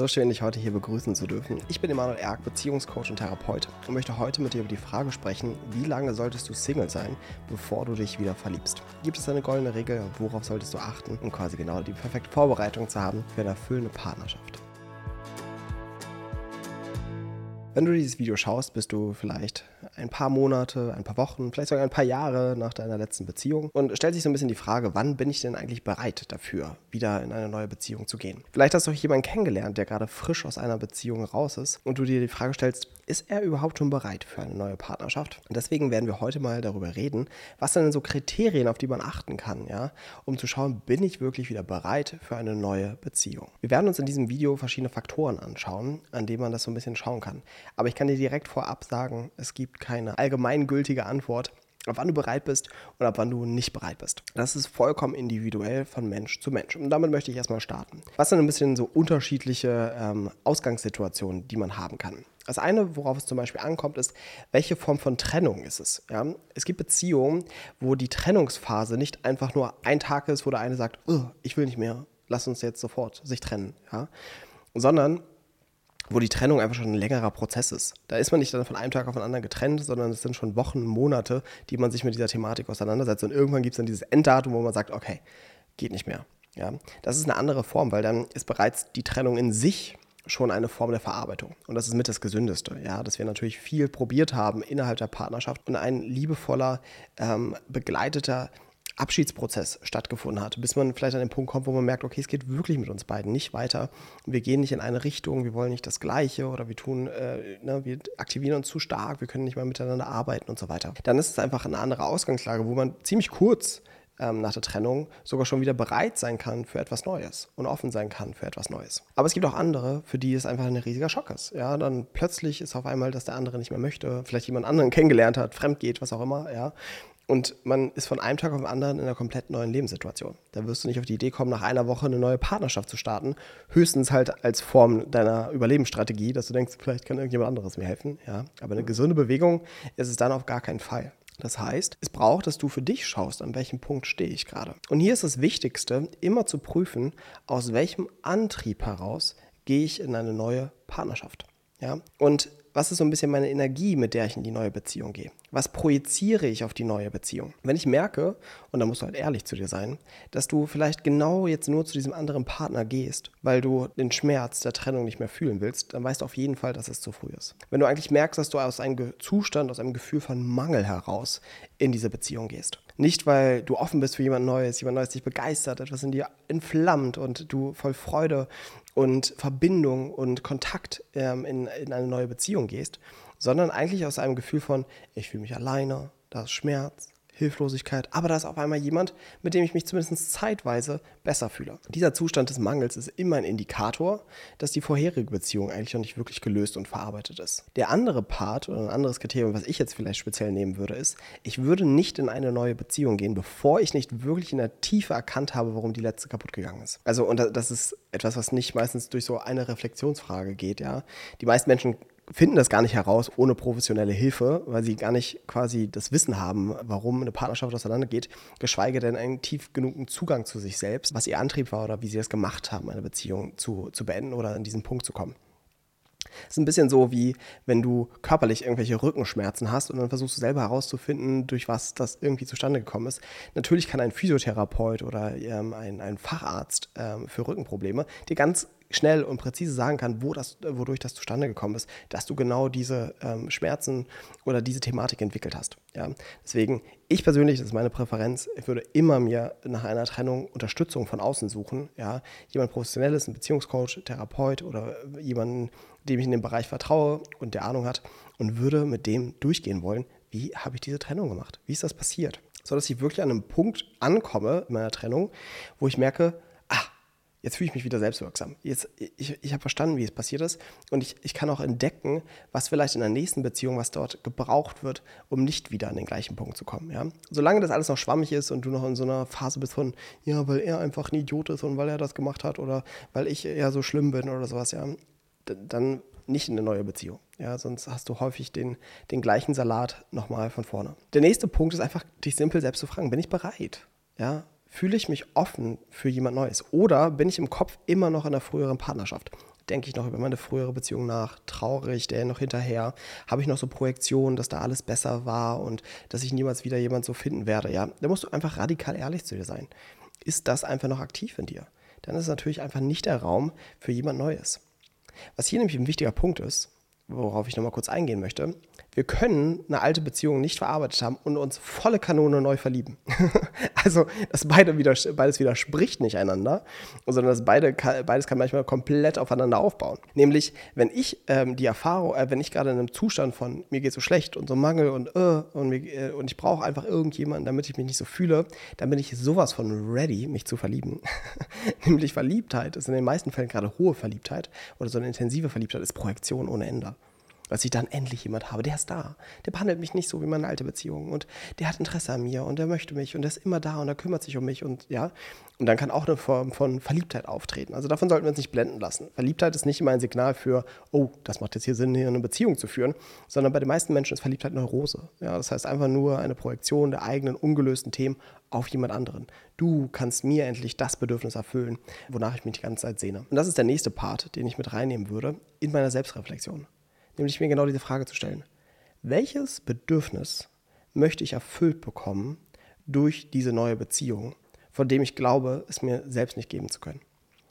So schön, dich heute hier begrüßen zu dürfen. Ich bin Emanuel Erk, Beziehungscoach und Therapeut und möchte heute mit dir über die Frage sprechen, wie lange solltest du Single sein, bevor du dich wieder verliebst? Gibt es eine goldene Regel? Worauf solltest du achten, um quasi genau die perfekte Vorbereitung zu haben für eine erfüllende Partnerschaft? Wenn du dieses Video schaust, bist du vielleicht ein paar Monate, ein paar Wochen, vielleicht sogar ein paar Jahre nach deiner letzten Beziehung und stellt sich so ein bisschen die Frage, wann bin ich denn eigentlich bereit dafür, wieder in eine neue Beziehung zu gehen? Vielleicht hast du auch jemanden kennengelernt, der gerade frisch aus einer Beziehung raus ist und du dir die Frage stellst, ist er überhaupt schon bereit für eine neue Partnerschaft? Und deswegen werden wir heute mal darüber reden, was denn so Kriterien, auf die man achten kann, ja, um zu schauen, bin ich wirklich wieder bereit für eine neue Beziehung? Wir werden uns in diesem Video verschiedene Faktoren anschauen, an denen man das so ein bisschen schauen kann. Aber ich kann dir direkt vorab sagen, es gibt keine allgemeingültige Antwort ab wann du bereit bist und ab wann du nicht bereit bist. Das ist vollkommen individuell von Mensch zu Mensch. Und damit möchte ich erstmal starten. Was sind ein bisschen so unterschiedliche ähm, Ausgangssituationen, die man haben kann? Das eine, worauf es zum Beispiel ankommt, ist, welche Form von Trennung ist es? Ja? Es gibt Beziehungen, wo die Trennungsphase nicht einfach nur ein Tag ist, wo der eine sagt, ich will nicht mehr, lass uns jetzt sofort sich trennen, ja? sondern wo die Trennung einfach schon ein längerer Prozess ist. Da ist man nicht dann von einem Tag auf den anderen getrennt, sondern es sind schon Wochen, Monate, die man sich mit dieser Thematik auseinandersetzt. Und irgendwann gibt es dann dieses Enddatum, wo man sagt, okay, geht nicht mehr. Ja, das ist eine andere Form, weil dann ist bereits die Trennung in sich schon eine Form der Verarbeitung. Und das ist mit das Gesündeste, ja, dass wir natürlich viel probiert haben innerhalb der Partnerschaft und ein liebevoller, ähm, begleiteter Abschiedsprozess stattgefunden hat, bis man vielleicht an den Punkt kommt, wo man merkt, okay, es geht wirklich mit uns beiden nicht weiter. Wir gehen nicht in eine Richtung, wir wollen nicht das Gleiche oder wir tun, äh, ne, wir aktivieren uns zu stark, wir können nicht mal miteinander arbeiten und so weiter. Dann ist es einfach eine andere Ausgangslage, wo man ziemlich kurz ähm, nach der Trennung sogar schon wieder bereit sein kann für etwas Neues und offen sein kann für etwas Neues. Aber es gibt auch andere, für die es einfach ein riesiger Schock ist. Ja, dann plötzlich ist auf einmal, dass der andere nicht mehr möchte, vielleicht jemand anderen kennengelernt hat, fremd geht, was auch immer, ja. Und man ist von einem Tag auf den anderen in einer komplett neuen Lebenssituation. Da wirst du nicht auf die Idee kommen, nach einer Woche eine neue Partnerschaft zu starten. Höchstens halt als Form deiner Überlebensstrategie, dass du denkst, vielleicht kann irgendjemand anderes mir helfen. Ja? Aber eine gesunde Bewegung ist es dann auf gar keinen Fall. Das heißt, es braucht, dass du für dich schaust, an welchem Punkt stehe ich gerade. Und hier ist das Wichtigste, immer zu prüfen, aus welchem Antrieb heraus gehe ich in eine neue Partnerschaft. Ja? Und was ist so ein bisschen meine Energie, mit der ich in die neue Beziehung gehe? Was projiziere ich auf die neue Beziehung? Wenn ich merke, und da musst du halt ehrlich zu dir sein, dass du vielleicht genau jetzt nur zu diesem anderen Partner gehst, weil du den Schmerz der Trennung nicht mehr fühlen willst, dann weißt du auf jeden Fall, dass es zu früh ist. Wenn du eigentlich merkst, dass du aus einem Zustand, aus einem Gefühl von Mangel heraus in diese Beziehung gehst. Nicht, weil du offen bist für jemand Neues, jemand Neues dich begeistert, etwas in dir entflammt und du voll Freude und Verbindung und Kontakt ähm, in, in eine neue Beziehung gehst, sondern eigentlich aus einem Gefühl von, ich fühle mich alleine, da ist Schmerz, Hilflosigkeit, aber da ist auf einmal jemand, mit dem ich mich zumindest zeitweise besser fühle. Dieser Zustand des Mangels ist immer ein Indikator, dass die vorherige Beziehung eigentlich noch nicht wirklich gelöst und verarbeitet ist. Der andere Part oder ein anderes Kriterium, was ich jetzt vielleicht speziell nehmen würde, ist, ich würde nicht in eine neue Beziehung gehen, bevor ich nicht wirklich in der Tiefe erkannt habe, warum die letzte kaputt gegangen ist. Also, und das ist etwas, was nicht meistens durch so eine Reflexionsfrage geht, ja. Die meisten Menschen finden das gar nicht heraus ohne professionelle Hilfe, weil sie gar nicht quasi das Wissen haben, warum eine Partnerschaft auseinandergeht, geschweige denn einen tief genugen Zugang zu sich selbst, was ihr Antrieb war oder wie sie das gemacht haben, eine Beziehung zu, zu beenden oder an diesen Punkt zu kommen. Es ist ein bisschen so, wie wenn du körperlich irgendwelche Rückenschmerzen hast und dann versuchst du selber herauszufinden, durch was das irgendwie zustande gekommen ist. Natürlich kann ein Physiotherapeut oder ähm, ein, ein Facharzt ähm, für Rückenprobleme dir ganz schnell und präzise sagen kann, wo das, wodurch das zustande gekommen ist, dass du genau diese ähm, Schmerzen oder diese Thematik entwickelt hast. Ja? Deswegen, ich persönlich, das ist meine Präferenz, ich würde immer mir nach einer Trennung Unterstützung von außen suchen. Ja? Jemand Professionelles, ein Beziehungscoach, Therapeut oder jemanden, dem ich in dem Bereich vertraue und der Ahnung hat und würde mit dem durchgehen wollen, wie habe ich diese Trennung gemacht? Wie ist das passiert? So dass ich wirklich an einem Punkt ankomme in meiner Trennung, wo ich merke, jetzt fühle ich mich wieder selbstwirksam. Jetzt, ich ich habe verstanden, wie es passiert ist und ich, ich kann auch entdecken, was vielleicht in der nächsten Beziehung, was dort gebraucht wird, um nicht wieder an den gleichen Punkt zu kommen. Ja? Solange das alles noch schwammig ist und du noch in so einer Phase bist von, ja, weil er einfach ein Idiot ist und weil er das gemacht hat oder weil ich ja so schlimm bin oder sowas, ja, dann nicht in eine neue Beziehung. Ja, sonst hast du häufig den, den gleichen Salat nochmal von vorne. Der nächste Punkt ist einfach, dich simpel selbst zu fragen, bin ich bereit? Ja, fühle ich mich offen für jemand Neues? Oder bin ich im Kopf immer noch in der früheren Partnerschaft? Denke ich noch über meine frühere Beziehung nach? Traurig, der noch hinterher? Habe ich noch so Projektionen, dass da alles besser war und dass ich niemals wieder jemand so finden werde? Ja, da musst du einfach radikal ehrlich zu dir sein. Ist das einfach noch aktiv in dir? Dann ist es natürlich einfach nicht der Raum für jemand Neues. Was hier nämlich ein wichtiger Punkt ist, worauf ich nochmal kurz eingehen möchte, wir können eine alte Beziehung nicht verarbeitet haben und uns volle Kanone neu verlieben. also das beide wieder, beides widerspricht nicht einander, sondern das beide, beides kann manchmal komplett aufeinander aufbauen. Nämlich, wenn ich ähm, die Erfahrung, äh, wenn ich gerade in einem Zustand von mir geht so schlecht und so Mangel und äh, und, mir, äh, und ich brauche einfach irgendjemanden, damit ich mich nicht so fühle, dann bin ich sowas von ready, mich zu verlieben. Nämlich Verliebtheit ist in den meisten Fällen gerade hohe Verliebtheit oder so eine intensive Verliebtheit ist Projektion ohne Ende dass ich dann endlich jemand habe, der ist da. Der behandelt mich nicht so wie meine alte Beziehung und der hat Interesse an mir und der möchte mich und der ist immer da und er kümmert sich um mich und ja. Und dann kann auch eine Form von Verliebtheit auftreten. Also davon sollten wir uns nicht blenden lassen. Verliebtheit ist nicht immer ein Signal für, oh, das macht jetzt hier Sinn, hier eine Beziehung zu führen, sondern bei den meisten Menschen ist Verliebtheit Neurose. Ja, das heißt einfach nur eine Projektion der eigenen ungelösten Themen auf jemand anderen. Du kannst mir endlich das Bedürfnis erfüllen, wonach ich mich die ganze Zeit sehne. Und das ist der nächste Part, den ich mit reinnehmen würde in meiner Selbstreflexion nämlich mir genau diese Frage zu stellen. Welches Bedürfnis möchte ich erfüllt bekommen durch diese neue Beziehung, von dem ich glaube, es mir selbst nicht geben zu können?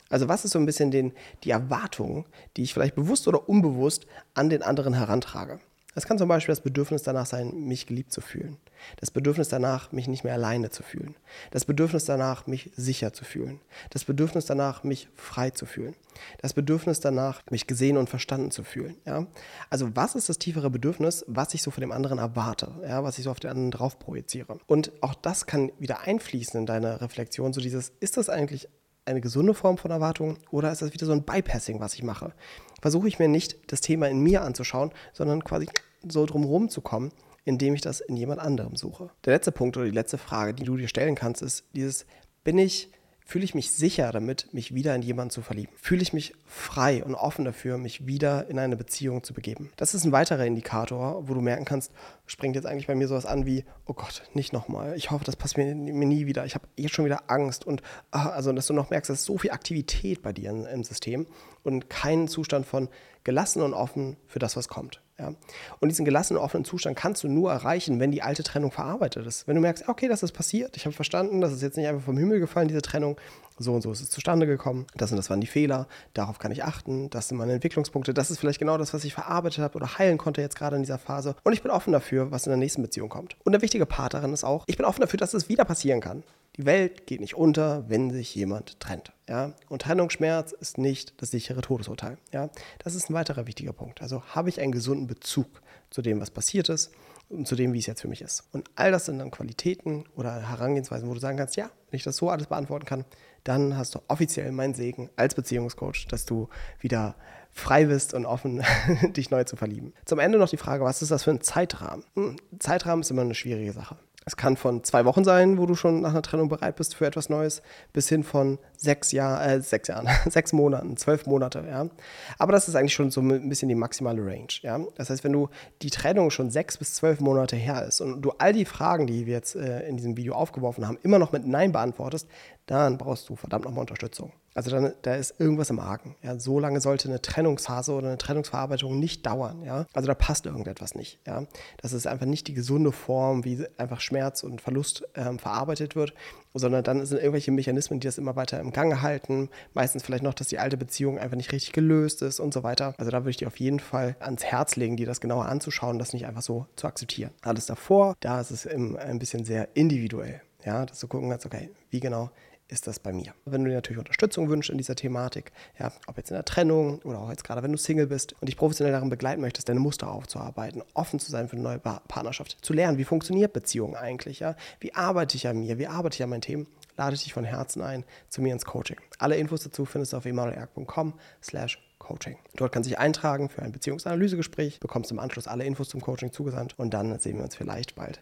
Also was ist so ein bisschen den, die Erwartung, die ich vielleicht bewusst oder unbewusst an den anderen herantrage? Es kann zum Beispiel das Bedürfnis danach sein, mich geliebt zu fühlen. Das Bedürfnis danach, mich nicht mehr alleine zu fühlen. Das Bedürfnis danach, mich sicher zu fühlen. Das Bedürfnis danach, mich frei zu fühlen. Das Bedürfnis danach, mich gesehen und verstanden zu fühlen. Ja? Also was ist das tiefere Bedürfnis, was ich so von dem anderen erwarte, ja? was ich so auf den anderen drauf projiziere? Und auch das kann wieder einfließen in deine Reflexion, so dieses, ist das eigentlich eine gesunde Form von Erwartung oder ist das wieder so ein Bypassing, was ich mache? Versuche ich mir nicht das Thema in mir anzuschauen, sondern quasi so drumherum zu kommen, indem ich das in jemand anderem suche. Der letzte Punkt oder die letzte Frage, die du dir stellen kannst, ist dieses, bin ich Fühle ich mich sicher damit, mich wieder in jemanden zu verlieben? Fühle ich mich frei und offen dafür, mich wieder in eine Beziehung zu begeben? Das ist ein weiterer Indikator, wo du merken kannst, springt jetzt eigentlich bei mir sowas an wie, oh Gott, nicht nochmal. Ich hoffe, das passiert mir, nie wieder. Ich habe jetzt schon wieder Angst. Und ah, also, dass du noch merkst, dass so viel Aktivität bei dir im System und kein Zustand von gelassen und offen für das, was kommt. Ja. Und diesen gelassenen, offenen Zustand kannst du nur erreichen, wenn die alte Trennung verarbeitet ist. Wenn du merkst, okay, das ist passiert, ich habe verstanden, das ist jetzt nicht einfach vom Himmel gefallen, diese Trennung, so und so ist es zustande gekommen, das und das waren die Fehler, darauf kann ich achten, das sind meine Entwicklungspunkte, das ist vielleicht genau das, was ich verarbeitet habe oder heilen konnte jetzt gerade in dieser Phase. Und ich bin offen dafür, was in der nächsten Beziehung kommt. Und der wichtige Part darin ist auch, ich bin offen dafür, dass es wieder passieren kann. Die Welt geht nicht unter, wenn sich jemand trennt. Ja? Und Trennungsschmerz ist nicht das sichere Todesurteil. Ja? Das ist ein weiterer wichtiger Punkt. Also habe ich einen gesunden Bezug zu dem, was passiert ist und zu dem, wie es jetzt für mich ist. Und all das sind dann Qualitäten oder Herangehensweisen, wo du sagen kannst, ja, wenn ich das so alles beantworten kann, dann hast du offiziell meinen Segen als Beziehungscoach, dass du wieder frei bist und offen, dich neu zu verlieben. Zum Ende noch die Frage, was ist das für ein Zeitrahmen? Hm, Zeitrahmen ist immer eine schwierige Sache. Es kann von zwei Wochen sein, wo du schon nach einer Trennung bereit bist für etwas Neues, bis hin von sechs, Jahr, äh, sechs Jahren, sechs Monaten, zwölf Monate. Ja? Aber das ist eigentlich schon so ein bisschen die maximale Range. Ja? Das heißt, wenn du die Trennung schon sechs bis zwölf Monate her ist und du all die Fragen, die wir jetzt äh, in diesem Video aufgeworfen haben, immer noch mit Nein beantwortest, dann brauchst du verdammt nochmal Unterstützung. Also dann, da ist irgendwas im Argen. Ja? So lange sollte eine Trennungsphase oder eine Trennungsverarbeitung nicht dauern. Ja? Also da passt irgendetwas nicht. Ja? Das ist einfach nicht die gesunde Form, wie einfach Schmerz und Verlust ähm, verarbeitet wird, sondern dann sind irgendwelche Mechanismen, die das immer weiter im Gange halten. Meistens vielleicht noch, dass die alte Beziehung einfach nicht richtig gelöst ist und so weiter. Also da würde ich dir auf jeden Fall ans Herz legen, dir das genauer anzuschauen, das nicht einfach so zu akzeptieren. Alles davor, da ist es ein bisschen sehr individuell. Ja, dass du gucken kannst, okay, wie genau ist das bei mir. Wenn du dir natürlich Unterstützung wünschst in dieser Thematik, ja, ob jetzt in der Trennung oder auch jetzt gerade, wenn du Single bist und dich professionell darin begleiten möchtest, deine Muster aufzuarbeiten, offen zu sein für eine neue Partnerschaft, zu lernen, wie funktioniert Beziehung eigentlich, ja, wie arbeite ich an mir, wie arbeite ich an meinen Themen, lade ich dich von Herzen ein zu mir ins Coaching. Alle Infos dazu findest du auf emanuelerg.com slash Coaching. Dort kannst du dich eintragen für ein Beziehungsanalysegespräch, bekommst im Anschluss alle Infos zum Coaching zugesandt und dann sehen wir uns vielleicht bald